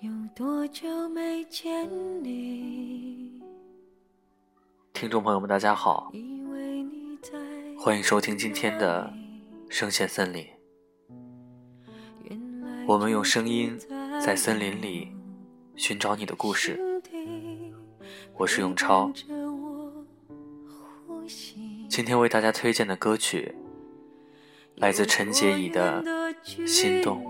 有多久没见你？听众朋友们，大家好，欢迎收听今天的声线森林。我们用声音在森林里寻找你的故事。我是永超，今天为大家推荐的歌曲来自陈洁仪的《心动》。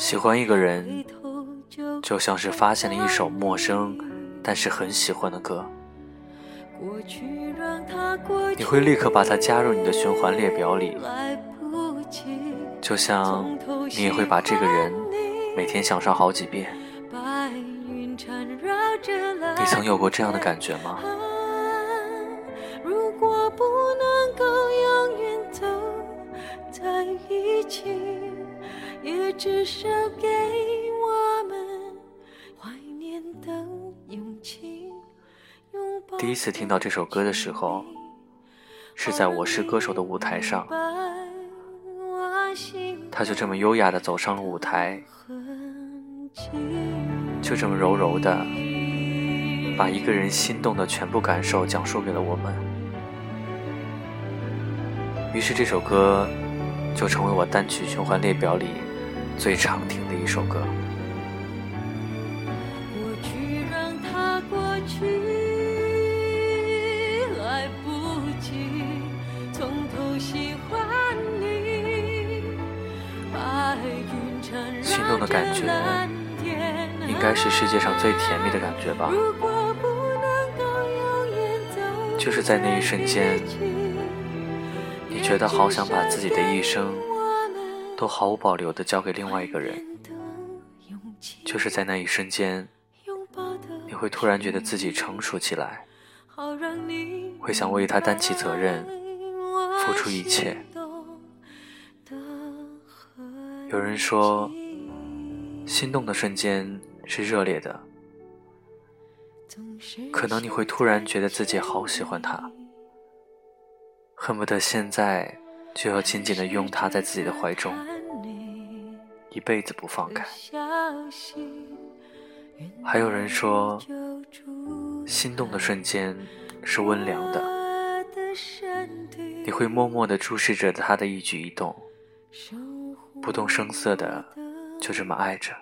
喜欢一个人就就像是发现了一首陌生但是很喜欢的歌，你会立刻把它加入你的循环列表里，就像你也会把这个人每天想上好几遍。你曾有过这样的感觉吗？啊如果不能够永远走在一起，也至少给我们怀念的勇气。第一次听到这首歌的时候，是在《我是歌手》的舞台上，他就这么优雅地走上了舞台，就这么柔柔地把一个人心动的全部感受讲述给了我们。于是这首歌就成为我单曲循环列表里最常听的一首歌。过去让它过去，来不及从头喜欢你。白云缠绕心动的感觉应该是世界上最甜蜜的感觉吧，如果不能够永远走就是在那一瞬间你觉得好想把自己的一生都毫无保留的交给另外一个人，就是在那一瞬间，你会突然觉得自己成熟起来，会想为他担起责任，付出一切。有人说，心动的瞬间是热烈的，可能你会突然觉得自己好喜欢他，恨不得现在就要紧紧地拥他在自己的怀中，一辈子不放开。还有人说，心动的瞬间是温凉的，你会默默地注视着他的一举一动，不动声色的就这么爱着。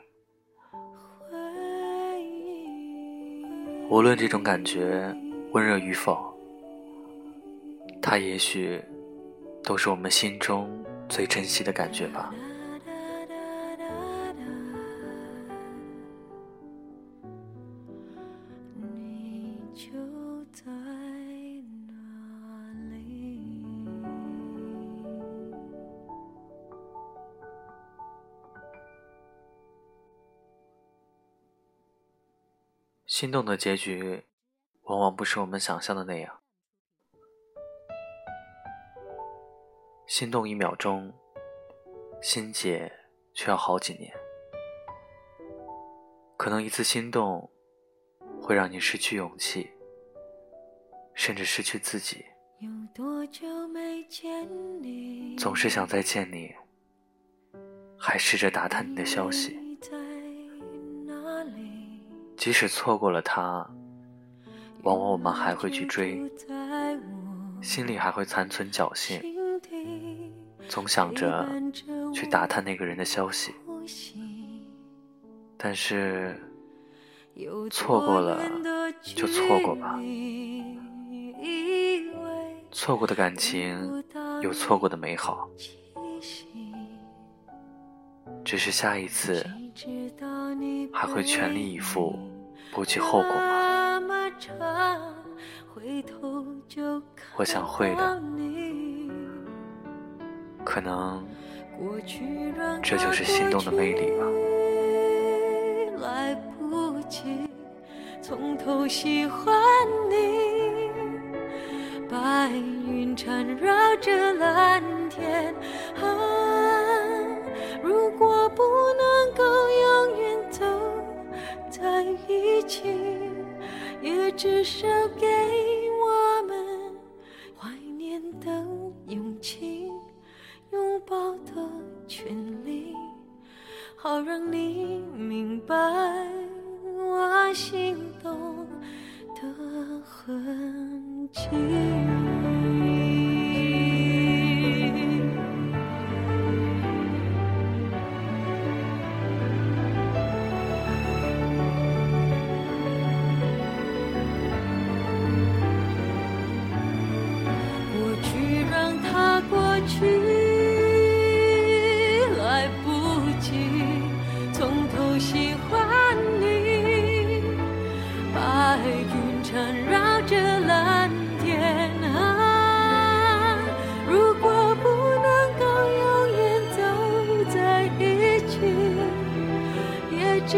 无论这种感觉温热与否，他也许都是我们心中最珍惜的感觉吧。你就在？心动的结局，往往不是我们想象的那样。心动一秒钟，心结却要好几年。可能一次心动，会让你失去勇气，甚至失去自己。有多久没见你？总是想再见你，还试着打探你的消息。即使错过了他，往往我们还会去追，心里还会残存侥幸，总想着去打探那个人的消息。但是错过了就错过吧错过的感情有错过的美好，只是下一次还会全力以赴，不计后果吗？我想会的可能过去让这就是心动的魅力吧。来不及从头喜欢你，白云缠绕着蓝天啊。如果不能够永远走在一起，也至少给一过去让它过去。